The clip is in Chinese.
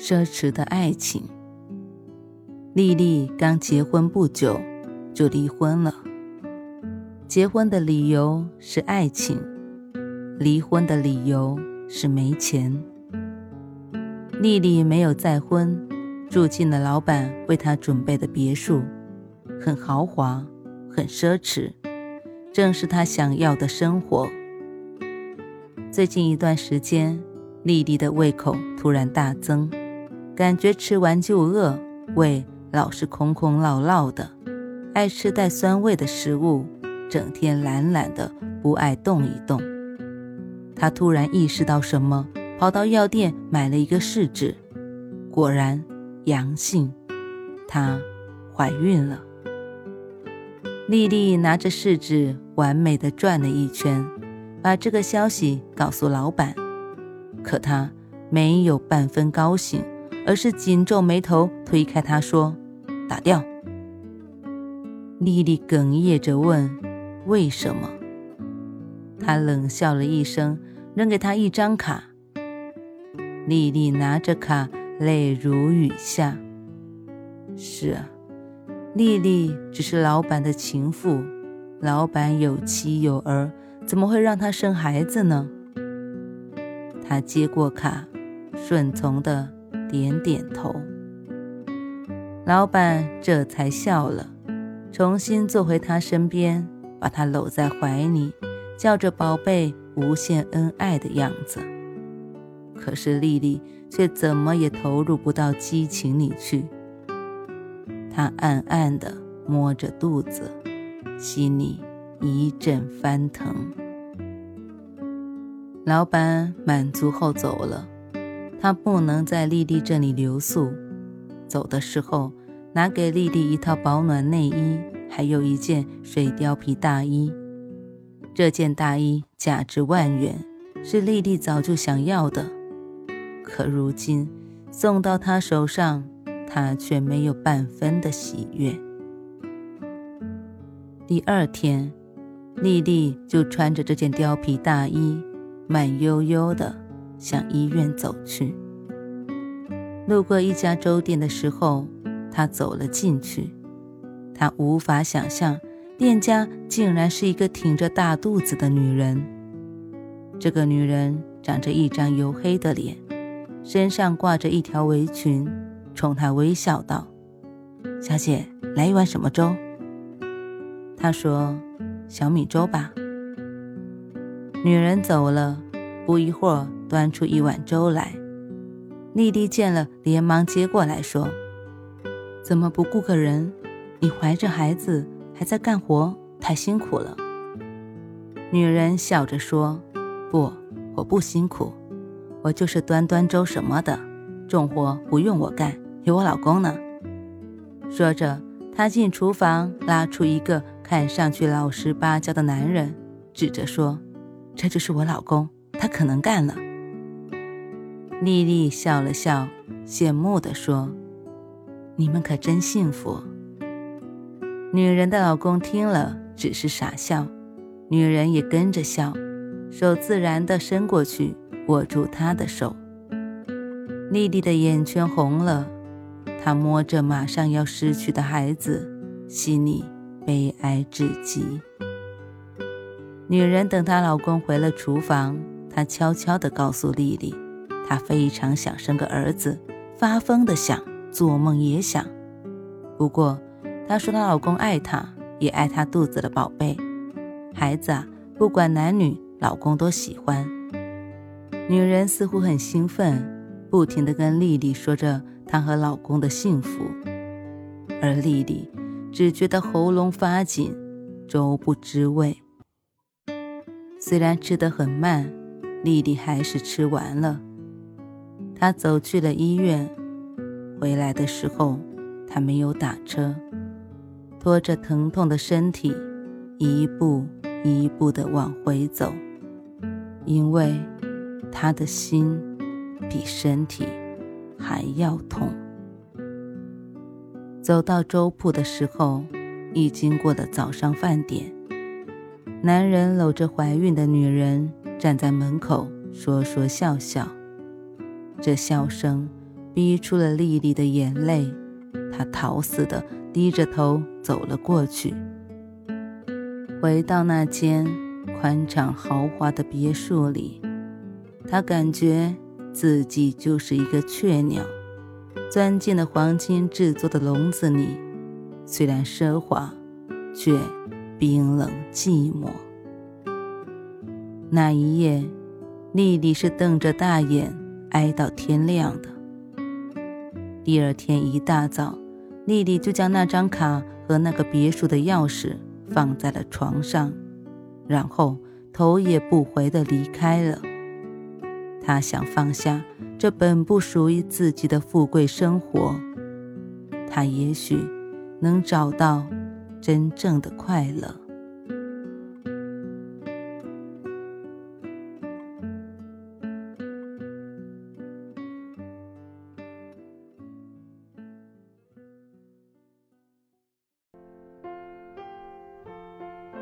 奢侈的爱情。丽丽刚结婚不久，就离婚了。结婚的理由是爱情，离婚的理由是没钱。丽丽没有再婚，住进了老板为她准备的别墅，很豪华，很奢侈，正是她想要的生活。最近一段时间，丽丽的胃口突然大增。感觉吃完就饿，胃老是空空落落的，爱吃带酸味的食物，整天懒懒的，不爱动一动。她突然意识到什么，跑到药店买了一个试纸，果然阳性，她怀孕了。丽丽拿着试纸，完美的转了一圈，把这个消息告诉老板，可她没有半分高兴。而是紧皱眉头，推开他说：“打掉。”丽丽哽咽着问：“为什么？”他冷笑了一声，扔给他一张卡。丽丽拿着卡，泪如雨下。是啊，丽丽只是老板的情妇，老板有妻有儿，怎么会让她生孩子呢？他接过卡，顺从的。点点头，老板这才笑了，重新坐回他身边，把他搂在怀里，叫着“宝贝”，无限恩爱的样子。可是丽丽却怎么也投入不到激情里去。她暗暗地摸着肚子，心里一阵翻腾。老板满足后走了。他不能在丽丽这里留宿，走的时候拿给丽丽一套保暖内衣，还有一件水貂皮大衣。这件大衣价值万元，是丽丽早就想要的，可如今送到她手上，她却没有半分的喜悦。第二天，丽丽就穿着这件貂皮大衣，慢悠悠的。向医院走去，路过一家粥店的时候，他走了进去。他无法想象，店家竟然是一个挺着大肚子的女人。这个女人长着一张黝黑的脸，身上挂着一条围裙，冲他微笑道：“小姐，来一碗什么粥？”他说：“小米粥吧。”女人走了，不一会儿。端出一碗粥来，丽丽见了，连忙接过来说：“怎么不顾个人？你怀着孩子还在干活，太辛苦了。”女人笑着说：“不，我不辛苦，我就是端端粥什么的，重活不用我干，有我老公呢。”说着，她进厨房，拉出一个看上去老实巴交的男人，指着说：“这就是我老公，他可能干了。”丽丽笑了笑，羡慕地说：“你们可真幸福。”女人的老公听了，只是傻笑，女人也跟着笑，手自然地伸过去，握住他的手。丽丽的眼圈红了，她摸着马上要失去的孩子，心里悲哀至极。女人等她老公回了厨房，她悄悄地告诉丽丽。她非常想生个儿子，发疯的想，做梦也想。不过，她说她老公爱她，也爱她肚子的宝贝。孩子啊，不管男女，老公都喜欢。女人似乎很兴奋，不停地跟丽丽说着她和老公的幸福，而丽丽只觉得喉咙发紧，粥不知味。虽然吃得很慢，丽丽还是吃完了。她走去了医院，回来的时候，她没有打车，拖着疼痛的身体，一步一步地往回走，因为他的心比身体还要痛。走到粥铺的时候，已经过了早上饭点。男人搂着怀孕的女人站在门口，说说笑笑。这笑声逼出了丽丽的眼泪，她逃似的低着头走了过去。回到那间宽敞豪华的别墅里，她感觉自己就是一个雀鸟，钻进了黄金制作的笼子里。虽然奢华，却……冰冷寂寞。那一夜，丽丽是瞪着大眼挨到天亮的。第二天一大早，丽丽就将那张卡和那个别墅的钥匙放在了床上，然后头也不回地离开了。她想放下这本不属于自己的富贵生活，她也许能找到。真正的快乐。